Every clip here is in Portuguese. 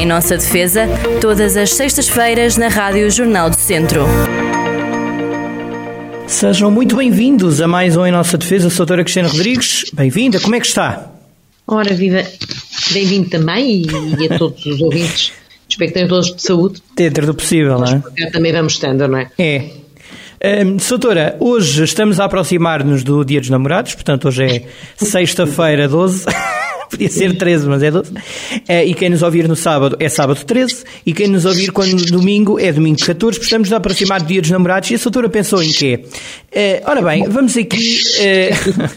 Em nossa defesa, todas as sextas-feiras na Rádio Jornal do Centro. Sejam muito bem-vindos a mais um Em Nossa Defesa, Sra. Doutora Cristina Rodrigues. Bem-vinda, como é que está? Ora, viva, bem-vindo também e, a todos os ouvintes. Espero que tenham todos de saúde. Dentro do possível, não é? Também vamos estando, não é? É. Um, Soutora, hoje estamos a aproximar-nos do Dia dos Namorados, portanto hoje é sexta-feira 12. Podia ser 13, mas é 12. É, e quem nos ouvir no sábado é sábado 13. E quem nos ouvir quando domingo é domingo 14. Estamos a aproximar do dia dos namorados. E a Soutora pensou em quê? É, ora bem, vamos aqui, é,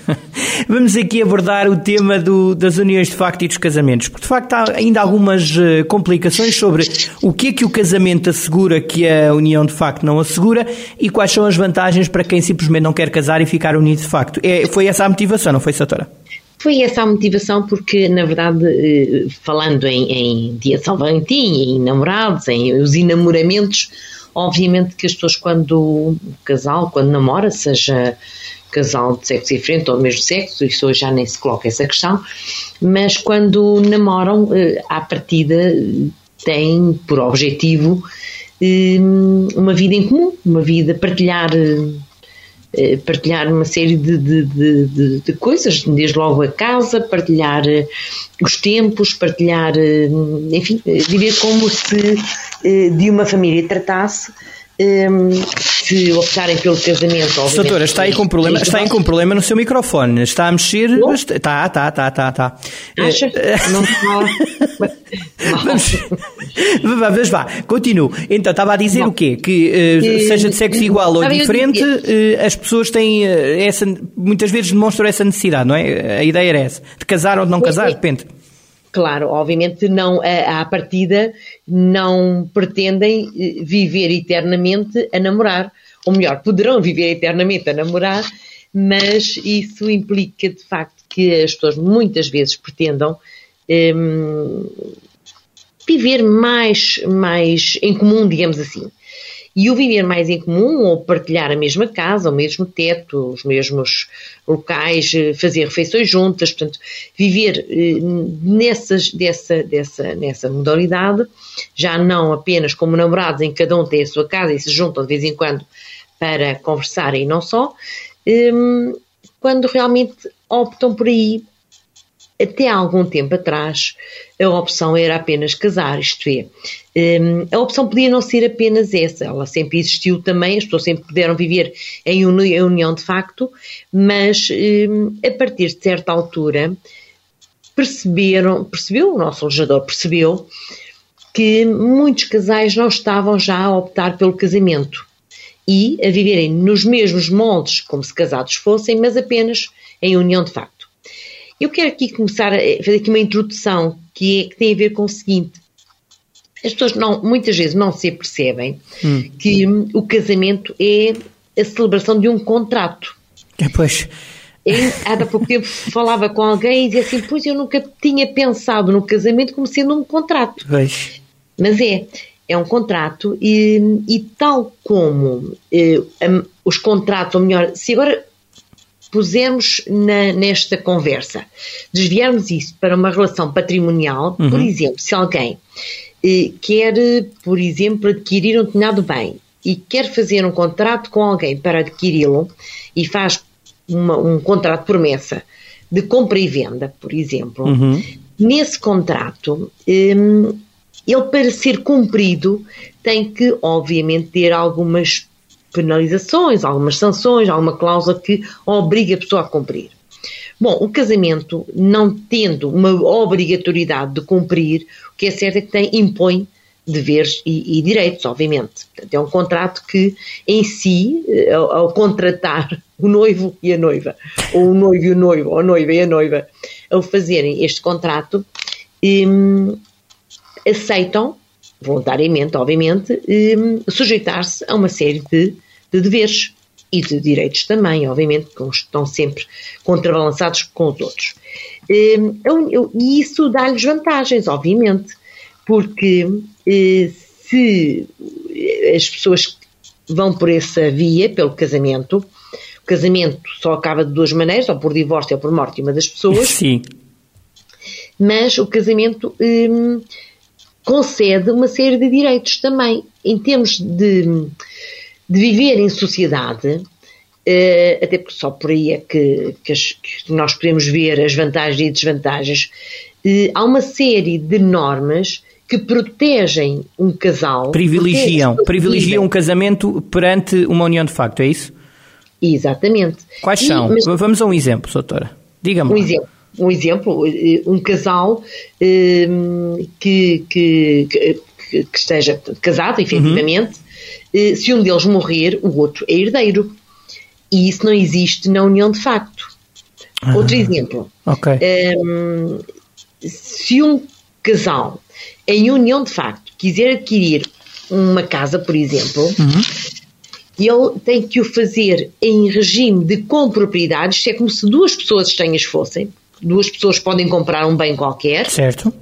vamos aqui abordar o tema do, das uniões de facto e dos casamentos. Porque de facto há ainda algumas eh, complicações sobre o que é que o casamento assegura que a união de facto não assegura e quais são as vantagens para quem simplesmente não quer casar e ficar unido de facto. É, foi essa a motivação, não foi, Soutora? Foi essa a motivação, porque, na verdade, eh, falando em, em Dia de São Valentim, em namorados, em os enamoramentos, obviamente que as pessoas, quando o casal, quando namora, seja casal de sexo diferente ou do mesmo sexo, isso hoje já nem se coloca essa questão, mas quando namoram, eh, à partida, têm por objetivo eh, uma vida em comum, uma vida, partilhar partilhar uma série de, de, de, de, coisas, desde logo a casa, partilhar eh, os tempos, partilhar, eh, enfim, viver como se de uma família tratasse um, se optarem pelo casamento. Doutora, está aí com problema, está aí com problema no seu microfone. Está a mexer. Está, está, está, está, está. Acha? Não está. Vamos, vamos vá, continuo. Então, estava a dizer o quê? Que uh, seja de sexo igual ou diferente, uh, as pessoas têm essa, muitas vezes demonstram essa necessidade, não é? A ideia era essa, de casar ou de não casar, depende. Claro, obviamente não, à partida não pretendem eh, viver eternamente a namorar, ou melhor, poderão viver eternamente a namorar, mas isso implica de facto que as pessoas muitas vezes pretendam hum, viver mais, mais em comum, digamos assim. E o viver mais em comum, ou partilhar a mesma casa, o mesmo teto, os mesmos locais, eh, fazer refeições juntas, portanto, viver eh, nessas, dessa, dessa, nessa modalidade, já não apenas como namorados em que cada um tem a sua casa e se juntam de vez em quando para conversar e não só, ehm, quando realmente optam por aí até há algum tempo atrás, a opção era apenas casar, isto é, hum, a opção podia não ser apenas essa, ela sempre existiu também, as pessoas sempre puderam viver em união de facto, mas hum, a partir de certa altura perceberam, percebeu, o nosso legislador percebeu, que muitos casais não estavam já a optar pelo casamento e a viverem nos mesmos moldes como se casados fossem, mas apenas em união de facto. Eu quero aqui começar a fazer aqui uma introdução que, é, que tem a ver com o seguinte. As pessoas não, muitas vezes não se percebem hum. que o casamento é a celebração de um contrato. É, pois. há pouco tempo falava com alguém e dizia assim: Pois eu nunca tinha pensado no casamento como sendo um contrato. Pois. Mas é, é um contrato e, e tal como eh, os contratos, ou melhor, se agora pusermos na, nesta conversa, desviarmos isso para uma relação patrimonial, uhum. por exemplo, se alguém eh, quer, por exemplo, adquirir um determinado bem e quer fazer um contrato com alguém para adquiri-lo e faz uma, um contrato de promessa de compra e venda, por exemplo, uhum. nesse contrato, eh, ele para ser cumprido tem que, obviamente, ter algumas penalizações, algumas sanções, alguma cláusula que obriga a pessoa a cumprir. Bom, o casamento, não tendo uma obrigatoriedade de cumprir, o que é certo é que tem, impõe deveres e, e direitos, obviamente. Portanto, é um contrato que, em si, eh, ao, ao, contratar o noivo e a noiva, ou o noivo e o noivo, ou a noiva e a noiva, ao fazerem este contrato, hum, aceitam voluntariamente, obviamente, hum, sujeitar-se a uma série de, de, deveres e de direitos também, obviamente, que estão sempre contrabalançados com os outros. Hum, e isso dá-lhes vantagens, obviamente, porque eh, se as pessoas vão por essa via, pelo casamento, o casamento só acaba de duas maneiras, ou por divórcio ou por morte de uma das pessoas. Sim. Mas o casamento hum, concede uma série de direitos também. Em termos de, de viver em sociedade, Uh, até porque só por aí é que, que, as, que, nós podemos ver as vantagens e desvantagens. Uh, há uma série de normas que protegem um casal. Privilegiam, privilegiam um casamento perante uma união de facto, é isso? Exatamente. Quais e, são? Mas, Vamos a um exemplo, doutora. Diga-me. Um exemplo. Um exemplo, eh, um casal um, que, que, que, esteja casado, efetivamente, uhum. se um deles morrer, o outro é herdeiro. E isso não existe na união de facto. Ah, Outro exemplo. Okay. Um, se um casal em união de facto quiser adquirir uma casa, por exemplo, uhum. ele tem que o fazer em regime de compropriedade, isto é como se duas pessoas estranhas fossem. Duas pessoas podem comprar um bem qualquer. Certo.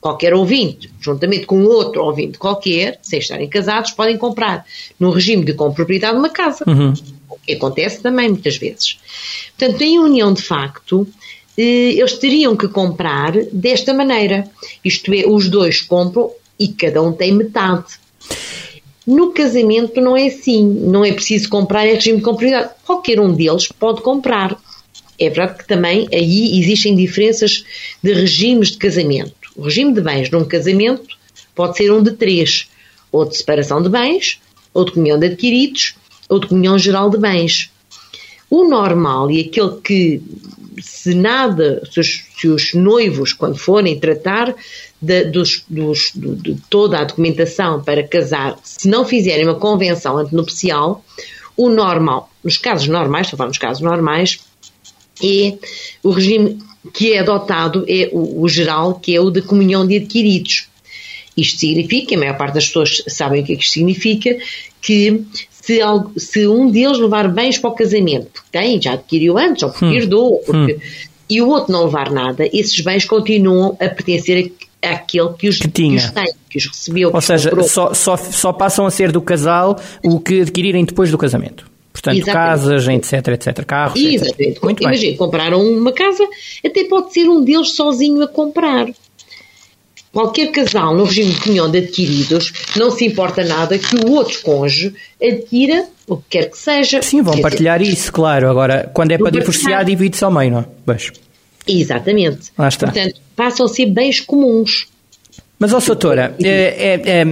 Qualquer ouvinte, juntamente com outro ouvinte qualquer, sem estarem casados, podem comprar, no regime de compropriedade, uma casa. Uhum que acontece também muitas vezes. Portanto, em união de facto, eh, eles teriam que comprar desta maneira. Isto é, os dois compram e cada um tem metade. No casamento não é assim, não é preciso comprar em regime de compropriedade. Qualquer um deles pode comprar. É verdade que também aí existem diferenças de regimes de casamento. O regime de bens num casamento pode ser um de três, ou de separação de bens, ou de comunhão de adquiridos, ou de comunhão geral de bens. O normal e aquele que, se nada, se os, se os noivos, quando forem tratar de, dos, dos, de toda a documentação para casar, se não fizerem uma convenção antenupcial, o normal, nos casos normais, estou a falar nos casos normais, é o regime que é adotado, é o, o geral, que é o de comunhão de adquiridos. Isto significa, a maior parte das pessoas sabem o que é que isto significa, que se, algo, se um deles levar bens para o casamento, porque tem, já adquiriu antes, ou porque hum. herdou, porque, hum. e o outro não levar nada, esses bens continuam a pertencer a, àquele que os, que, tinha. que os tem, que os recebeu. Ou seja, só, só, só passam a ser do casal o que adquirirem depois do casamento. Portanto, Exatamente. casas, etc, etc, carros, Exatamente. etc. Muito Imagina, bem. compraram uma casa, até pode ser um deles sozinho a comprar. Qualquer casal no regime de comunhão de adquiridos não se importa nada que o outro cônjuge adquira o que quer que seja. Sim, vão partilhar dizer, isso, claro. Agora, quando é para divorciar, divide-se ao meio, não é? Exatamente. Lá está. Portanto, passam a ser bens comuns. Mas, ó, doutora, é, é, é,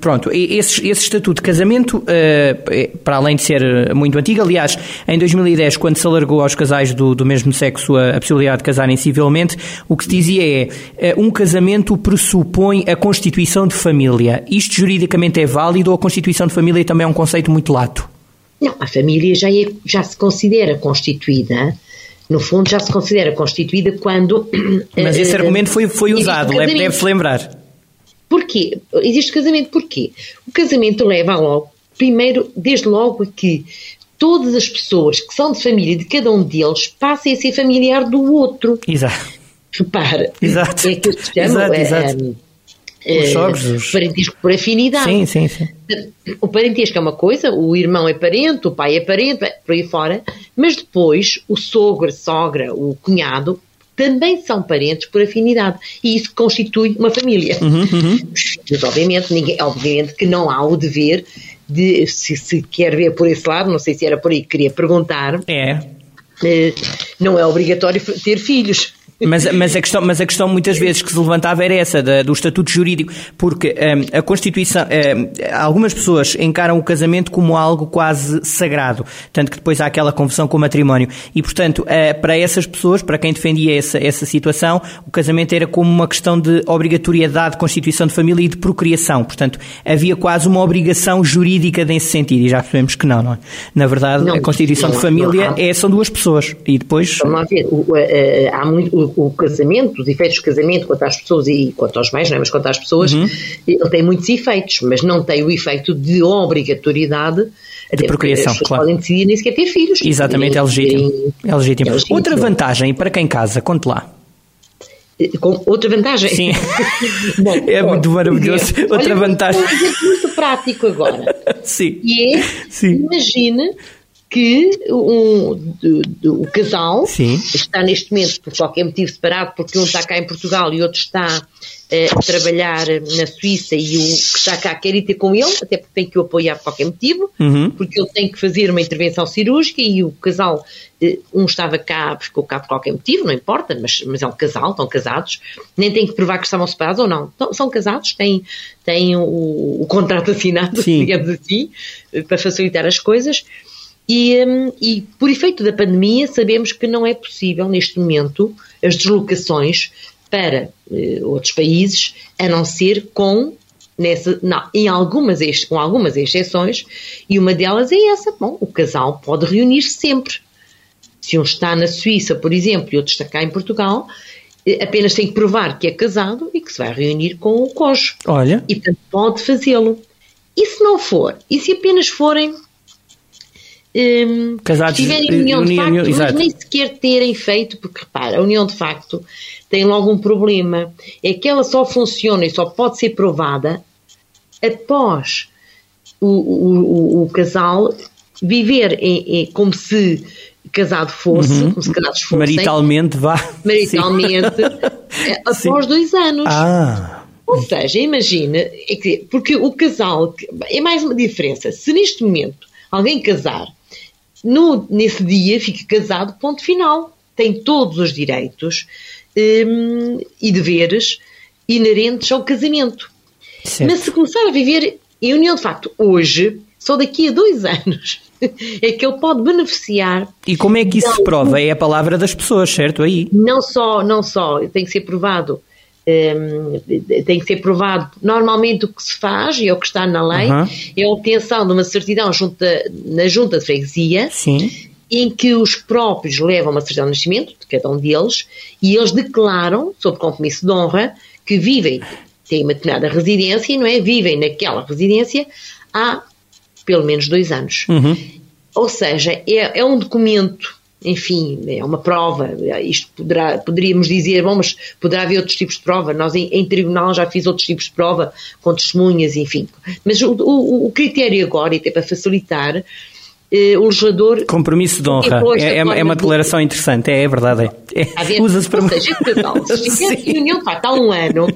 pronto, esse, esse estatuto de casamento, é, para além de ser muito antigo, aliás, em 2010, quando se alargou aos casais do, do mesmo sexo a, a, possibilidade de casarem civilmente, o que se dizia é, é um casamento pressupõe a constituição de família. Isto juridicamente é válido ou a constituição de família também é um conceito muito lato? Não, a família já, é, já se considera constituída no fundo, já se considera constituída quando. Mas esse uh, argumento foi, foi usado, deve-se lembrar. Porquê? Existe casamento porquê? O casamento leva logo, primeiro, desde logo a que todas as pessoas que são de família de cada um deles passem a ser familiar do outro. Exato. Repara, exato. é que se chama. Exato, exato. Um, os os... Parentesco por afinidade. Sim, sim, sim. O parentesco é uma coisa, o irmão é parente, o pai é parente, por aí fora, mas depois o sogro, a sogra, o cunhado também são parentes por afinidade e isso constitui uma família. Uhum, uhum. Filhos, obviamente, ninguém, obviamente que não há o dever de, se, se quer ver por esse lado, não sei se era por aí que queria perguntar. É. Eh, não é obrigatório ter filhos. Mas, mas, a questão, mas a questão muitas vezes que se levantava era essa, da, do estatuto jurídico, porque um, a Constituição, um, algumas pessoas encaram o casamento como algo quase sagrado, tanto que depois há aquela conversão com o matrimónio. E, portanto, uh, para essas pessoas, para quem defendia essa, essa situação, o casamento era como uma questão de obrigatoriedade de constituição de família e de procriação. Portanto, havia quase uma obrigação jurídica nesse sentido, e já percebemos que não, não é? Na verdade, não, a constituição não, de família é, são duas pessoas, e depois... Vamos lá ver, há muito o, casamento, os efeitos do casamento quanto às pessoas e quanto aos bens, não é? mas quanto às pessoas, uhum. ele tem muitos efeitos, mas não tem o efeito de obrigatoriedade de procriação, as claro. podem decidir nem sequer ter filhos. Exatamente, é legítimo. é legítimo. É legítimo. Outra vantagem para quem casa, conte lá. Com outra vantagem? Sim. Bom, é bom, muito maravilhoso. Outra olha, vantagem. Um exemplo muito prático agora. Sim. E é, Sim. imagine que um, do, do, o casal Sim. está neste momento por qualquer motivo separado, porque um está cá em Portugal e outro está eh, a trabalhar na Suíça e o que está cá quer ir ter com ele, até porque tem que o apoiar por qualquer motivo, Uhum. porque ele tem que fazer uma intervenção cirúrgica e o casal, eh, um estava cá, ficou cá por qualquer motivo, não importa, mas, mas é um casal, estão casados, nem tem que provar que estavam separados ou não. Então, são casados, têm, têm o, o contrato assinado, Sim. digamos assim, eh, para facilitar as coisas. E, hum, e por efeito da pandemia, sabemos que não é possível, neste momento, as deslocações para eh, outros países, a não ser com, nessa, não, em algumas, com algumas exceções, e uma delas é essa. Bom, o casal pode reunir-se sempre. Se um está na Suíça, por exemplo, e outro está cá em Portugal, eh, apenas tem que provar que é casado e que se vai reunir com o cônjuge. Olha, E portanto pode fazê-lo. E se não for? E se apenas forem hum, Casados, tiverem eh, união de união- facto, mas exato. nem sequer terem feito, porque repara, a união de facto tem logo um problema, é que ela só funciona e só pode ser provada após o, o, o, o casal viver em- em- como se casado fosse, como se casados fossem, maritalmente vá. maritalmente, Sim. após dois anos. Ah, Ou seja, imagina, é que- porque o casal, é mais uma diferença. Se neste momento alguém casar, no, nesse dia fica casado, ponto final. Tem todos os direitos hum, e deveres inerentes ao casamento. certo. Mas se começar a viver em união de facto hoje, só daqui a dois anos, é que ele pode beneficiar E como é que isso se prova? É a palavra das pessoas, certo? Aí. não só, não só tem que ser provado, tem que ser provado, normalmente o que se faz, e é o que está na lei, Aham. é a obtenção de uma certidão junta, na junta de freguesia, Sim. em que os próprios levam uma certidão de nascimento, de cada um deles, e eles declaram, sob compromisso de honra, que vivem, têm uma determinada residência, não é? Vivem naquela residência há pelo menos dois anos. Uhum. Ou seja, é, é um documento, enfim, é uma prova. Isto poderá, poderíamos dizer, bom, mas poderá haver outros tipos de prova. Nós em, em tribunal já fiz outros tipos de prova, com testemunhas, enfim. Mas o, o- o critério agora, e até para facilitar, eh, o legislador Compromisso de honra. É, é uma- é uma declaração interessante, é, é verdade. É. Está? Usa-se para. Ou seja, se em reunião facto há um ano,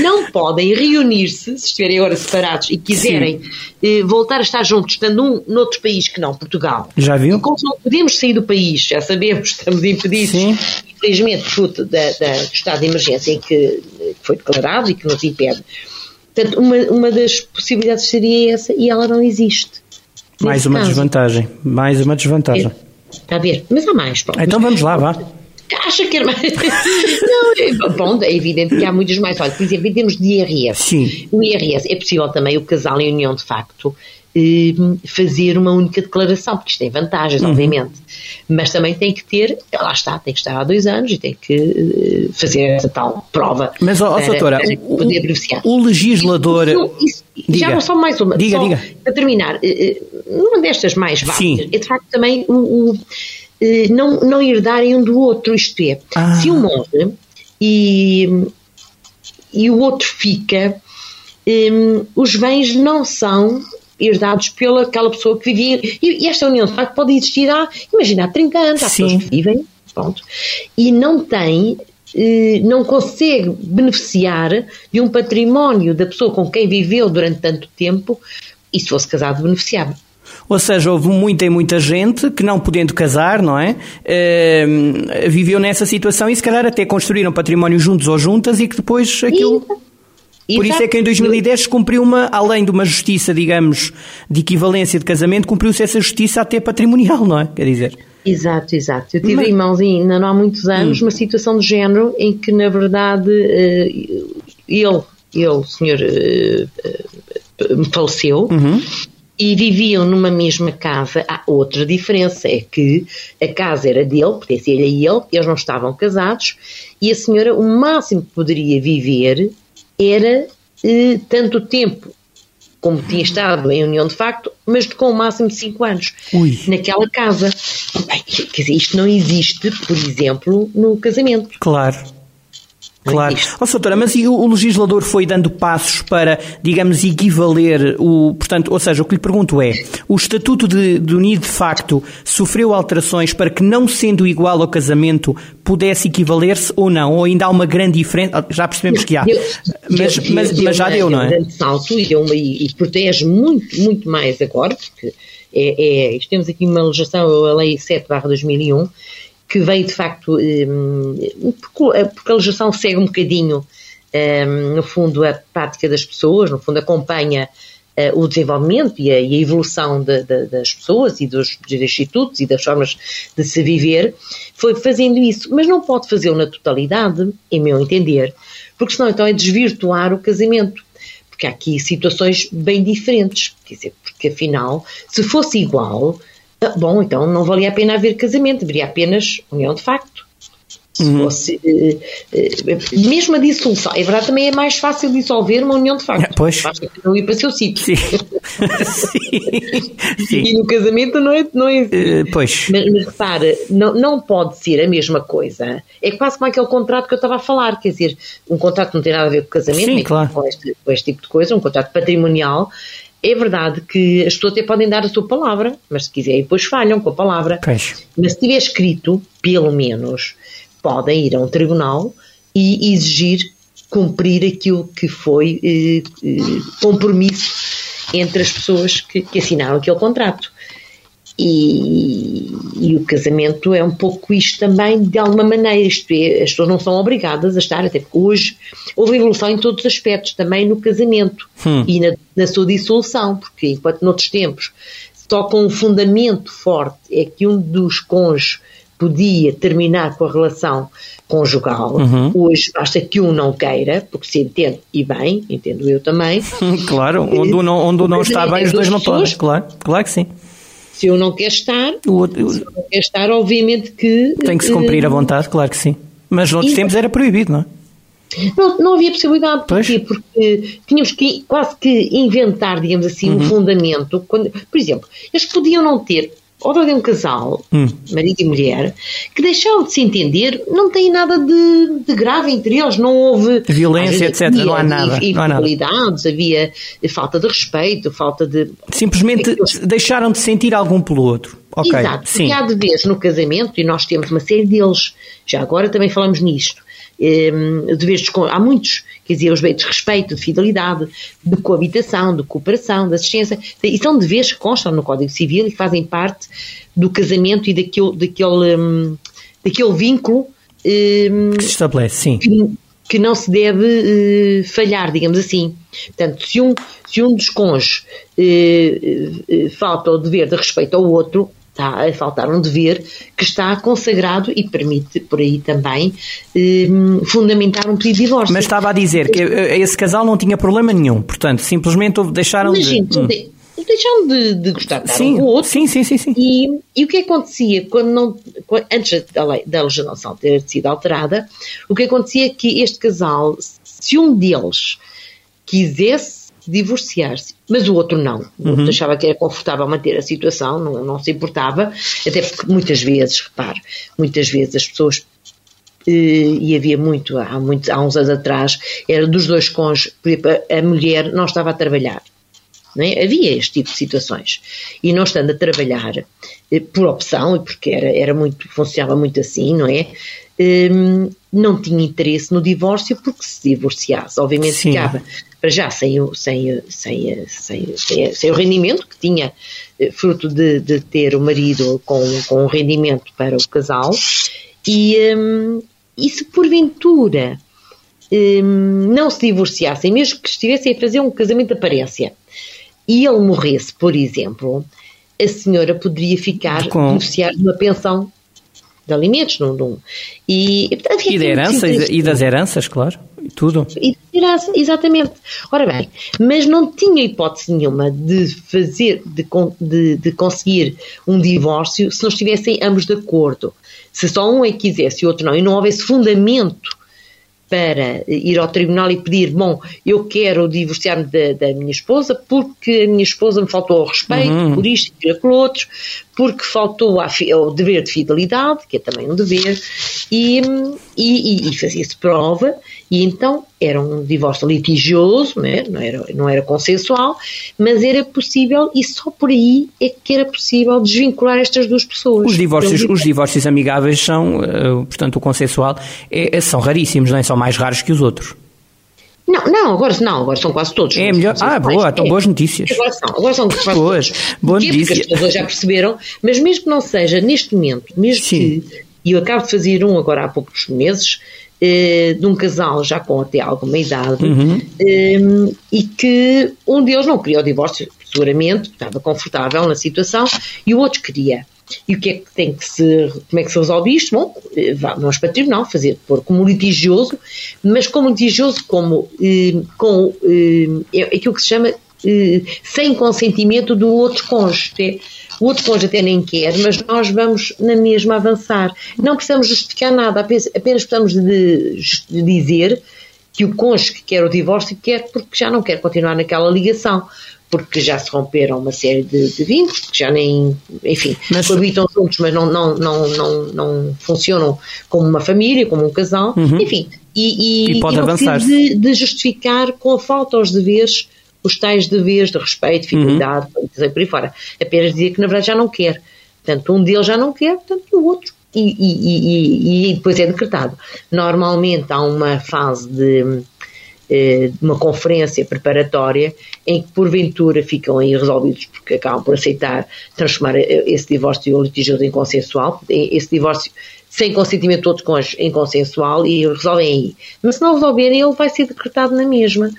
não podem reunir-se, se estiverem agora separados e quiserem eh, voltar a estar juntos, estando um noutro país que não Portugal. Já viu? Como não podemos sair do país, já sabemos, estamos impedidos, Sim. infelizmente, fruto da, da- do estado de emergência em que, eh, que foi declarado e que nos impede. Portanto, uma, uma das possibilidades seria essa e ela não existe. Mais Nesse uma caso. desvantagem. Mais uma desvantagem. Está a ver? Mas há mais. pronto. Então vamos lá, vá. Acha que era mais. não, é, bom, é evidente que há muitas mais. Olha, por exemplo, em termos de IRS. Sim. O IRS é possível também o casal em união de facto eh, fazer uma única declaração, porque isto tem vantagens, Uhum. obviamente. Mas também tem que ter, lá está, tem que estar há dois anos e tem que eh, fazer essa tal prova. Mas, ó, para- doutora, para o- poder beneficiar. o legislador. Isso- isso- Diga. já não só mais uma. Diga, só diga. Para terminar, eh, eh, numa destas mais válidas, é de facto também o, o, não, não herdarem um do outro, isto é, Ah. se um morre e, e o outro fica, hum, os bens não são herdados pela aquela pessoa que vivia. E, e esta união de facto pode existir há, imagina, há 30 anos, há Sim. pessoas que vivem, pronto, e não tem. eh, Não consegue beneficiar de um património da pessoa com quem viveu durante tanto tempo e se fosse casado beneficiava. Ou seja, houve muita e muita gente que, não podendo casar, não é? Eh, viveu nessa situação e se calhar até construíram património juntos ou juntas e que depois aquilo. Por isso é que em 2010 se cumpriu uma, além de uma justiça, digamos, de equivalência de casamento, cumpriu-se essa justiça até patrimonial, não é? Quer dizer. Exato, exato. Eu tive Mas- em mãos, ainda não há muitos Hum. anos, uma situação de género em que, na verdade, eh, ele, ele, o senhor, eh, eh, faleceu Uhum. E viviam numa mesma casa. Há outra diferença, é que a casa era dele, pertencia-lhe a ele, eles não estavam casados e a senhora, o máximo que poderia viver era eh, tanto tempo como tinha estado em união de facto, mas com o máximo de 5 anos Ui. naquela casa. Bem, quer dizer, isto não existe, por exemplo, no casamento. Claro. Claro. Ó, oh, doutora, mas e o legislador foi dando passos para, digamos, equivaler o. Portanto, ou seja, o que lhe pergunto é: o Estatuto de, de Unido de facto sofreu alterações para que, não sendo igual ao casamento, pudesse equivaler-se ou não? Ou ainda há uma grande diferença? Já percebemos que há. Deu, mas, deu, mas, deu, mas, já deu, não é? Um salto e, deu uma, e protege muito, muito mais agora, porque é, é, temos aqui uma legislação, a Lei 7-2001, que veio de facto, um, porque a legislação segue um bocadinho, um, no fundo, a prática das pessoas, no fundo, acompanha uh, o desenvolvimento e a, e a evolução de, de, das pessoas e dos, dos, institutos e das formas de se viver, foi fazendo isso, mas não pode fazê-lo na totalidade, em meu entender, porque senão então é desvirtuar o casamento. Porque há aqui situações bem diferentes. Quer dizer, porque afinal, se fosse igual, ah, bom, então não valia a pena haver casamento, deveria apenas união de facto. Se uhum. fosse, eh, eh, mesmo a dissolução, é verdade, também é mais fácil dissolver uma união de facto. Pois. Basta não ir para o seu sítio. Sim. Sim. E no casamento não é. Não é uh, pois. Mas, mas repara, não, não pode ser a mesma coisa. É quase como aquele contrato que eu estava a falar, quer dizer, um contrato não tem nada a ver com casamento, Sim, claro. com, este, com este tipo de coisa, um contrato patrimonial. É verdade que as pessoas até podem dar a sua palavra, mas se quiserem depois falham com a palavra. Pois. Mas se tiver escrito, pelo menos, podem ir a um tribunal e exigir cumprir aquilo que foi eh, eh, compromisso entre as pessoas que, que assinaram aquele contrato. E, e, o casamento é um pouco isto também, de alguma maneira. Isto é, as pessoas não são obrigadas a estar, até porque hoje houve evolução em todos os aspectos, também no casamento hum. e na, na, sua dissolução, porque enquanto noutros tempos só com um fundamento forte é que um dos cônjuges podia terminar com a relação conjugal. Uhum. Hoje basta que um não queira, porque se entende, e bem, entendo eu também. claro, onde um não, onde não está bem, os dois não podem. Claro, claro que sim. Se um não quer estar, o outro, se não quer estar, obviamente que. Tem que se cumprir a vontade, claro que sim. Mas noutros tempos era proibido, não é? Não, não havia possibilidade, porquê? Porque tínhamos que quase que inventar, digamos assim, uhum. um fundamento. Quando, por exemplo, eles podiam não ter ou de um casal, hum. marido e mulher, que deixaram de se entender, não tem nada de, de grave entre eles, não houve violência, etc. Havia, não há nada. Infidelidades, havia falta de respeito, falta de. Simplesmente deixaram de sentir algum pelo outro. Okay. Exato, Sim. porque há de vez no casamento, e nós temos uma série deles, já agora também falamos nisto, Ehm, deveres, há muitos, quer dizer, os deveres de respeito, de fidelidade, de coabitação, de cooperação, de assistência, e são deveres que constam no Código Civil e fazem parte do casamento e daquele, daquele, um, daquele vínculo um, que se estabelece, sim. Que, que não se deve uh, falhar, digamos assim. Portanto, se um, se um dos cônjuges uh, uh, falta o dever de respeito ao outro, está a faltar um dever que está consagrado e permite, por aí também, eh, fundamentar um pedido de divórcio. Mas estava a dizer que eh, esse casal não tinha problema nenhum, portanto, simplesmente deixaram Imagina, de... Hum. deixaram de, de gostar de sim, um outro. Sim, sim, sim. sim. E, e o que acontecia quando não, quando, antes da, lei, da legislação ter sido alterada, o que acontecia é que este casal, se um deles quisesse divorciar-se. Mas o outro não. O outro uhum. achava que era confortável manter a situação, não, não se importava, até porque muitas vezes, repare, muitas vezes as pessoas eh, e havia muito há, muito, há uns anos atrás, era dos dois cônjuges, a mulher não estava a trabalhar. É? Havia este tipo de situações. E não estando a trabalhar eh, por opção, e porque era, era muito, funcionava muito assim, não é? Um, não tinha interesse no divórcio porque se divorciasse, obviamente Sim. ficava para já sem o, sem, sem, sem, sem, o rendimento que tinha, eh, fruto de, de, ter o marido com, com um rendimento para o casal, e, um, e se porventura um, não se divorciassem, mesmo que estivessem a fazer um casamento de aparência, e ele morresse, por exemplo, a senhora poderia ficar com... beneficiar de uma pensão de alimentos. Num, num, e, e, de herança, e, das heranças, claro, e tudo. E herança, exatamente. Ora bem, mas não tinha hipótese nenhuma de fazer, de, de, de conseguir um divórcio se não estivessem ambos de acordo. Se só um é que quisesse e o outro não, e não houvesse fundamento para ir ao tribunal e pedir, bom, eu quero divorciar-me da, da, minha esposa porque a minha esposa me faltou ao respeito, uhum. por isto e por outro, porque faltou ao dever de fidelidade, que é também um dever, e, e, e fazia-se prova E então era um divórcio litigioso, não era, não era, não era consensual, mas era possível, e só por aí é que era possível desvincular estas duas pessoas. Os divórcios, os divórcios amigáveis são, eh, portanto, o consensual, é, são raríssimos, não é? São mais raros que os outros. Não, não, agora não, agora são quase todos. É melhor. Ah, boa, então é. boas notícias. Agora são, agora são quase boas. Boa notícia. Porque as pessoas já perceberam, mas mesmo que não seja neste momento, mesmo Sim. que, e eu acabo de fazer um agora há poucos meses, de um casal já com até alguma idade, uhum. eh, e que um deles não queria o divórcio, seguramente, estava confortável na situação, e o outro queria. E o que é que tem que se. Como é que se resolve isto? Bom, eh, vamos para o tribunal fazer, pôr como litigioso, mas como litigioso, como. Eh, com, eh, é aquilo que se chama eh, sem consentimento do outro cônjuge. O outro cônjuge até nem quer, mas nós vamos na mesma avançar. Não precisamos justificar nada, apenas, apenas precisamos de, de dizer que o cônjuge que quer o divórcio quer porque já não quer continuar naquela ligação porque já se romperam uma série de, de vínculos, que já nem, enfim, mas, coabitam juntos, mas não, não, não, não, não funcionam como uma família, como um casal, uhum. enfim, e, e, e pode e avançar de, de, justificar com a falta aos deveres, os tais deveres de respeito, fidelidade, uhum. por aí fora. Apenas dizer que na verdade já não quer. Portanto, um deles já não quer, portanto, o outro. E, e, e depois é decretado. Normalmente há uma fase de eh, uma conferência preparatória em que porventura ficam aí resolvidos porque acabam por aceitar transformar eh, esse divórcio litigioso em consensual, esse divórcio sem consentimento de outros cônjuges em consensual e resolvem aí. Mas se não resolverem, ele vai ser decretado na mesma.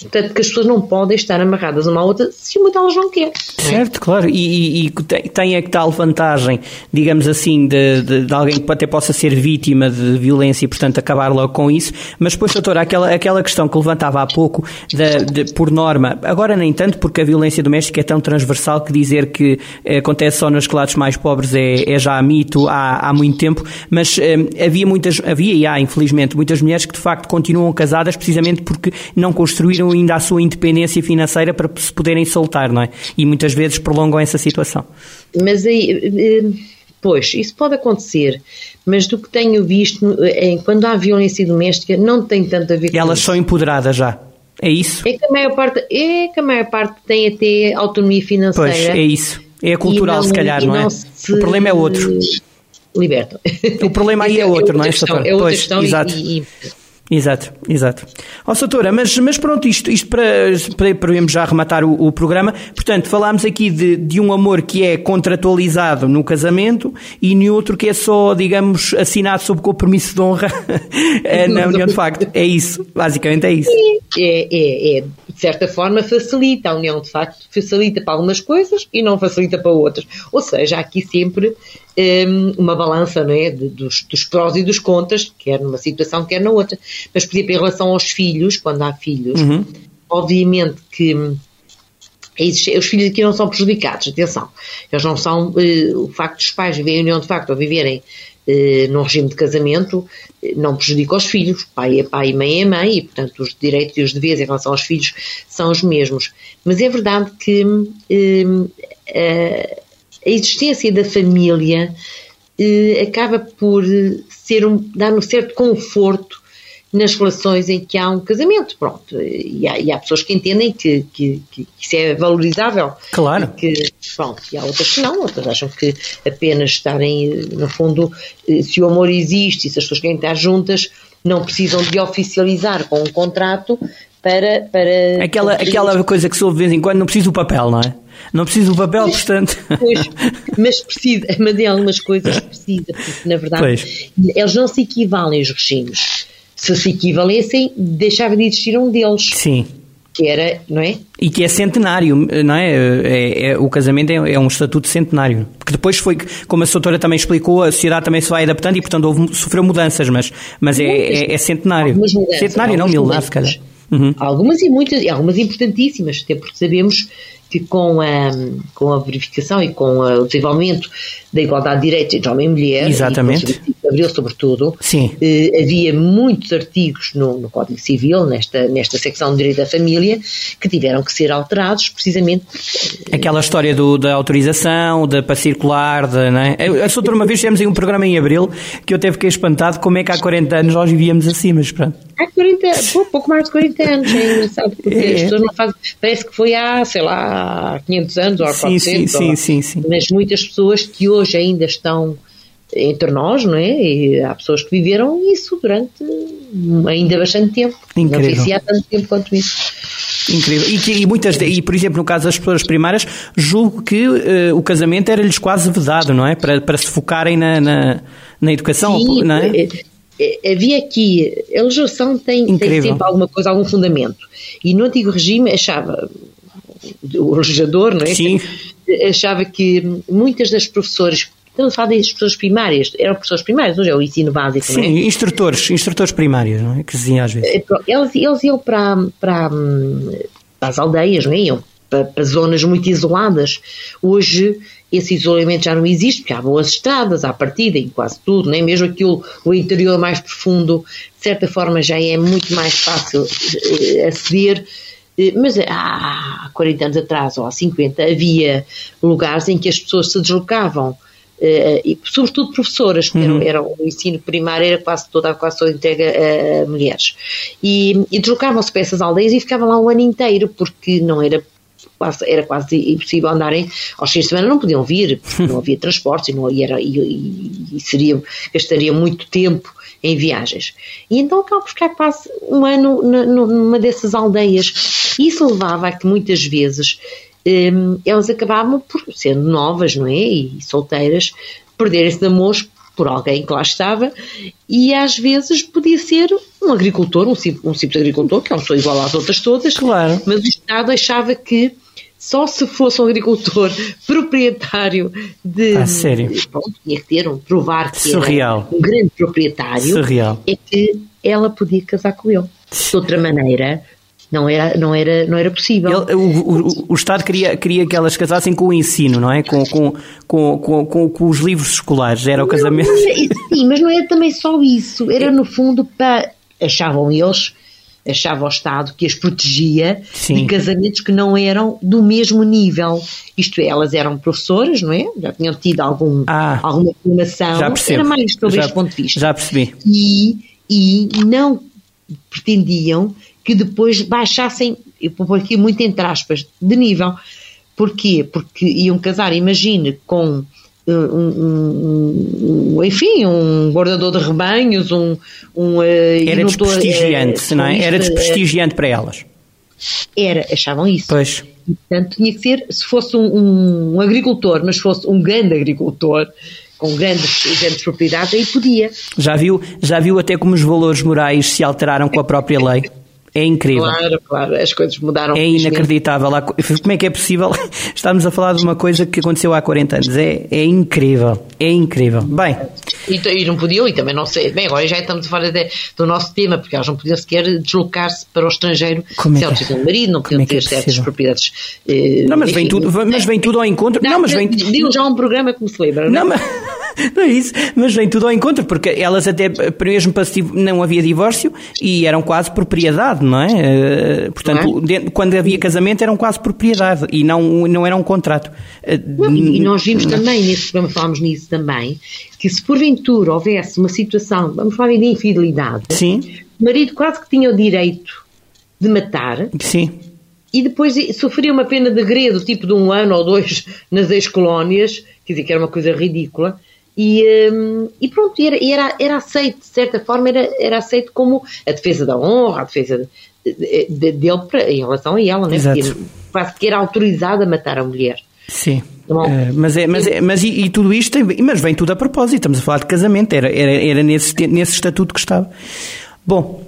Portanto, que as pessoas não podem estar amarradas uma à outra se uma delas não quer. Certo, claro. E, e, e, tem a tal vantagem, digamos assim, de, de, de, alguém que até possa ser vítima de violência e, portanto, acabar logo com isso. Mas depois, doutora, aquela, aquela questão que levantava há pouco, de, de, por norma, agora nem tanto, porque a violência doméstica é tão transversal que dizer que eh, acontece só nos clados mais pobres é, é já mito há, há muito tempo, mas eh, havia muitas, havia e há, infelizmente, muitas mulheres que de facto continuam casadas precisamente porque não construíram ainda a sua independência financeira para se poderem soltar, não é? E muitas vezes prolongam essa situação. Mas aí, eh, pois, isso pode acontecer, mas do que tenho visto, é, quando há violência doméstica, não tem tanto a ver com Elas isso. são empoderadas já. É isso? É que a maior parte, é que a maior parte tem até autonomia financeira. Pois, é isso. É cultural, não, se calhar, não, não é? O problema é outro. Libertam. O problema aí é, é outro, é não é? Questão, é outra pois, questão exato. E, e, Exato, exato. Ó, Soutora, mas, mas pronto, isto, isto para, para, para já arrematar o, o, programa. Portanto, falámos aqui de, de um amor que é contratualizado no casamento e no outro que é só, digamos, assinado sob compromisso de honra eh, na união de facto. É isso, basicamente é isso. É, é, é, de certa forma facilita a união de facto, facilita para algumas coisas e não facilita para outras. Ou seja, há aqui sempre uma balança não é, dos, dos, prós e dos contras, quer numa situação, quer na outra. Mas, por exemplo, em relação aos filhos, quando há filhos, uhum. obviamente que os filhos aqui não são prejudicados, atenção. Eles não são, uh, o facto dos pais viverem em união de facto ou viverem uh, num regime de casamento uh, não prejudica os filhos. Pai é pai e mãe é mãe e, portanto, os direitos e os deveres em relação aos filhos são os mesmos. Mas é verdade que a existência da família eh, acaba por ser um, dar um certo conforto nas relações em que há um casamento, pronto, e há, e há pessoas que entendem que, que, que, isso é valorizável. Claro. E que, pronto, e há outras que não, outras acham que apenas estarem, no fundo, eh, se o amor existe e se as pessoas querem estar juntas, não precisam de oficializar com um contrato para... para aquela, aquela coisa que se ouve de vez em quando, não precisa do papel, não é? Não precisa do papel, mas, portanto. Pois, mas precisa, mas em algumas coisas precisa, porque na verdade pois. eles não se equivalem os regimes. Se se equivalessem, deixava de existir um deles. Sim. Que era, não é? E que é centenário, não é? é, é o casamento é, é, um estatuto centenário. Porque depois foi, como a doutora também explicou, a sociedade também se vai adaptando e, portanto, houve, sofreu mudanças, mas, mas é, é, é centenário. Mudanças, centenário, não, mil, se calhar. Uhum. Algumas e muitas, algumas importantíssimas, até porque sabemos que com a, com a verificação e com o desenvolvimento da igualdade de direitos entre homem e mulher, Exatamente. e de Abril sobretudo, Sim. Eh, havia muitos artigos no, no, Código Civil, nesta, nesta secção de Direito da Família, que tiveram que ser alterados precisamente. Aquela história do, da autorização, da para circular, de, não é? A outra uma vez fizemos em um programa em Abril que eu até fiquei espantado como é que há 40 anos nós vivíamos assim, mas pronto. Há 40, pô, pouco mais de 40 anos, é engraçado, porque É. as pessoas não fazem, parece que foi há, sei lá, há 500 anos ou há Sim, 400. sim, ou- sim, sim, sim. Mas muitas pessoas que hoje ainda estão entre nós, não é? E há pessoas que viveram isso durante ainda bastante tempo. Não sei Incrível. se há tanto tempo quanto isso. Incrível. E, que- e muitas, e por exemplo, no caso das pessoas primárias, julgo que eh, o casamento era-lhes quase vedado, não é? Para, para se focarem na, na, na educação, Sim, não é? Eh, havia aqui, a legislação tem, tem sempre alguma coisa, algum fundamento. E no antigo regime achava, o legislador, não é? Sim. Achava que muitas das professoras, estamos a falar das pessoas primárias, eram professores primários, hoje é o ensino básico, é? Sim, instrutores, instrutores primários, não é? Que se dizia às vezes. Pronto, Eles, eles iam para, para, hum, para as aldeias, não é? Iam para, para zonas muito isoladas. Hoje esse isolamento já não existe, porque há boas estradas à partida em quase tudo, nem mesmo aquilo, o interior mais profundo, de certa forma já é muito mais fácil eh, aceder. Eh, Mas há 40 anos atrás, ou há 50, havia lugares em que as pessoas se deslocavam eh, e sobretudo professoras, que eram, eram- o ensino primário era quase toda, quase toda entregue a, a mulheres. E, e deslocavam-se para essas aldeias e ficavam lá um ano inteiro, porque não era quase, era quase impossível andarem aos fins de semana, não podiam vir, porque não havia transportes e, não, e, era, e, e- seria, gastaria muito tempo em viagens. E então acabam por ficar quase um ano numa dessas aldeias. E isso levava a que muitas vezes hum, elas acabavam por, sendo novas, não é? E solteiras, perderem-se de amores por alguém que lá estava e às vezes podia ser um agricultor, um simples, um simples agricultor, que é uma pessoa igual às outras todas, Claro. mas o Estado achava que só se fosse um agricultor proprietário de. Ah, sério? Bom, tinha que ter um, provar que Surreal. era um grande proprietário. Surreal. É que ela podia casar com ele. De outra maneira, não era, não era, não era possível. Ele- o, o- o Estado queria, queria que elas casassem com o ensino, não é? Com, com, com, com, com- com os livros escolares. Era o casamento. Não, não era- sim, mas não era também só isso. Era no fundo para. Achavam eles, achava o Estado que as protegia Sim. de casamentos que não eram do mesmo nível. Isto é, elas eram professoras, não é? Já tinham tido algum, Ah. alguma formação. Já percebo. Era mais sobre já, este ponto de vista. Já percebi. e, e não pretendiam que depois baixassem, eu vou aqui muito entre aspas, de nível. Porquê? Porque iam casar, imagine, com um, um- enfim, um guardador de rebanhos, um, um uh, e Era desprestigiante, a- não é? Era isto, desprestigiante para elas. Era, achavam isso. Pois. E, portanto, tinha que ser, se fosse um, um agricultor, mas fosse um grande agricultor, com grandes, grandes propriedades, aí podia. Já viu, já viu até como os valores morais se alteraram com a própria lei? É incrível. Claro, claro, as coisas mudaram. É inacreditável. Como é que é possível estarmos a falar de uma coisa que aconteceu há 40 anos? É, é incrível. É incrível. Bem, E, e não podiam, e também não sei. Bem, agora já estamos a falar de- do nosso tema, porque elas não podiam sequer deslocar-se para o estrangeiro Como é que- tinham marido, não podiam é é ter certas possível? propriedades. eh, não, mas, vem enfim, tudo, mas vem tudo ao encontro. Não, mas vem. Digo já um programa que me se lembra, Não, não, é? mas, não é isso, mas vem tudo ao encontro, porque elas até, mesmo para se não havia divórcio e eram quase propriedade, não é? Eh, Portanto, Não é? quando havia casamento eram quase propriedade e não, não era um contrato. Eh, Não, e, e nós vimos também, nesse programa falámos nisso também, que se porventura houvesse uma situação, vamos falar de infidelidade, Sim, o marido quase que tinha o direito de matar sim. e depois sofria uma pena de gredo, tipo de um ano ou dois nas ex-colónias, quer dizer, que era uma coisa ridícula, e, hum, e pronto, era, era, era aceito, de certa forma, era, era aceito como a defesa da honra, a defesa de- de- de- dele para- em relação a ela, né? Quase que era autorizada a matar a mulher. Sim. Eh, mas é, mas, é, mas e, e tudo isto tem, mas vem tudo a propósito, estamos a falar de casamento, era, era, era nesse, nesse estatuto que estava. Bom,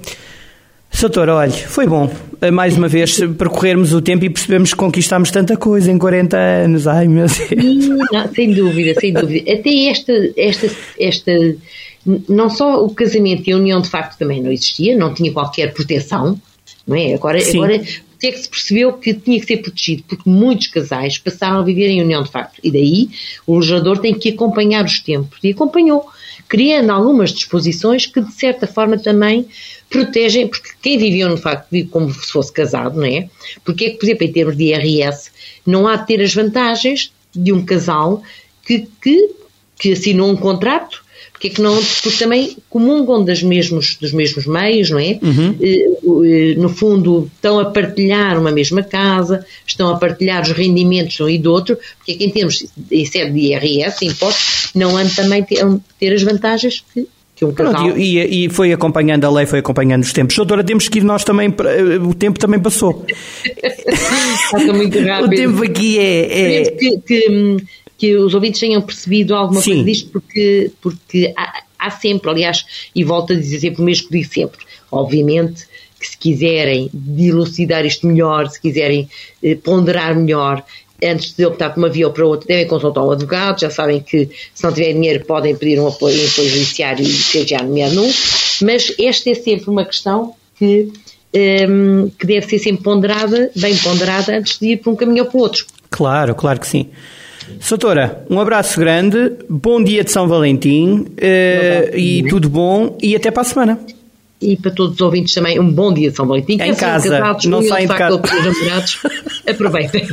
Soutor, olha, foi bom eh, mais uma vez percorrermos o tempo e percebemos que conquistámos tanta coisa em 40 anos. Ai meu Deus. Não, sem dúvida, sem dúvida. Até esta, esta, esta, não só o casamento e a união de facto também não existia, não tinha qualquer proteção, não é? Agora, Sim. agora até que se percebeu que tinha que ser protegido, porque muitos casais passaram a viver em união de facto. E daí o legislador tem que acompanhar os tempos. E acompanhou, criando algumas disposições que de certa forma também protegem, porque quem viveu no facto vive como se fosse casado, não é? Porque é que, por exemplo, em termos de IRS, não há de ter as vantagens de um casal que, que, que assinou um contrato porque é que não, porque também comungam das mesmos, dos mesmos meios, não é? Uhum. No fundo, estão a partilhar uma mesma casa, estão a partilhar os rendimentos de um e do outro, porque é que em termos, isso é de IRS, impostos, não anda também ter, ter as vantagens que que um casal... Pronto, e, e, foi acompanhando a lei, foi acompanhando os tempos. Doutora, temos que ir nós também, o tempo também passou. Passa muito rápido. O tempo aqui é... é... Que, que, que, os ouvintes tenham percebido alguma Sim. coisa disto, porque, porque há, há, sempre, aliás, e volto a dizer sempre o mesmo que digo sempre, obviamente que se quiserem dilucidar isto melhor, se quiserem eh, ponderar melhor, antes de optar por uma via ou para outra, devem consultar um advogado. Já sabem que, se não tiverem dinheiro, podem pedir um apoio, um apoio judiciário e seja nomeado num. Mas esta é sempre uma questão que, um, que deve ser sempre ponderada, bem ponderada, antes de ir para um caminho ou para o outro. Claro, claro que sim. Soutora, um abraço grande, bom dia de São Valentim uh, e tudo bom e até para a semana e para todos os ouvintes também um bom dia de São Valentim. Em casa, casados, não saem de casa. namorados, aproveitem.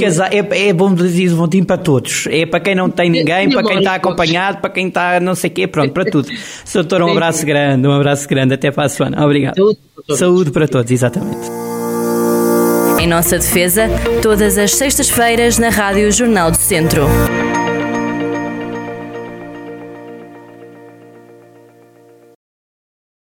Casar, é, é bom dizer São Valentim para todos. É para quem não tem ninguém, para quem está acompanhado, para quem está não sei o quê, pronto, para tudo. Doutor, um abraço grande, um abraço grande, até para a semana. Obrigado. Saúde para todos, Saúde para todos exatamente. Em nossa defesa, todas as sextas-feiras na Rádio Jornal do Centro.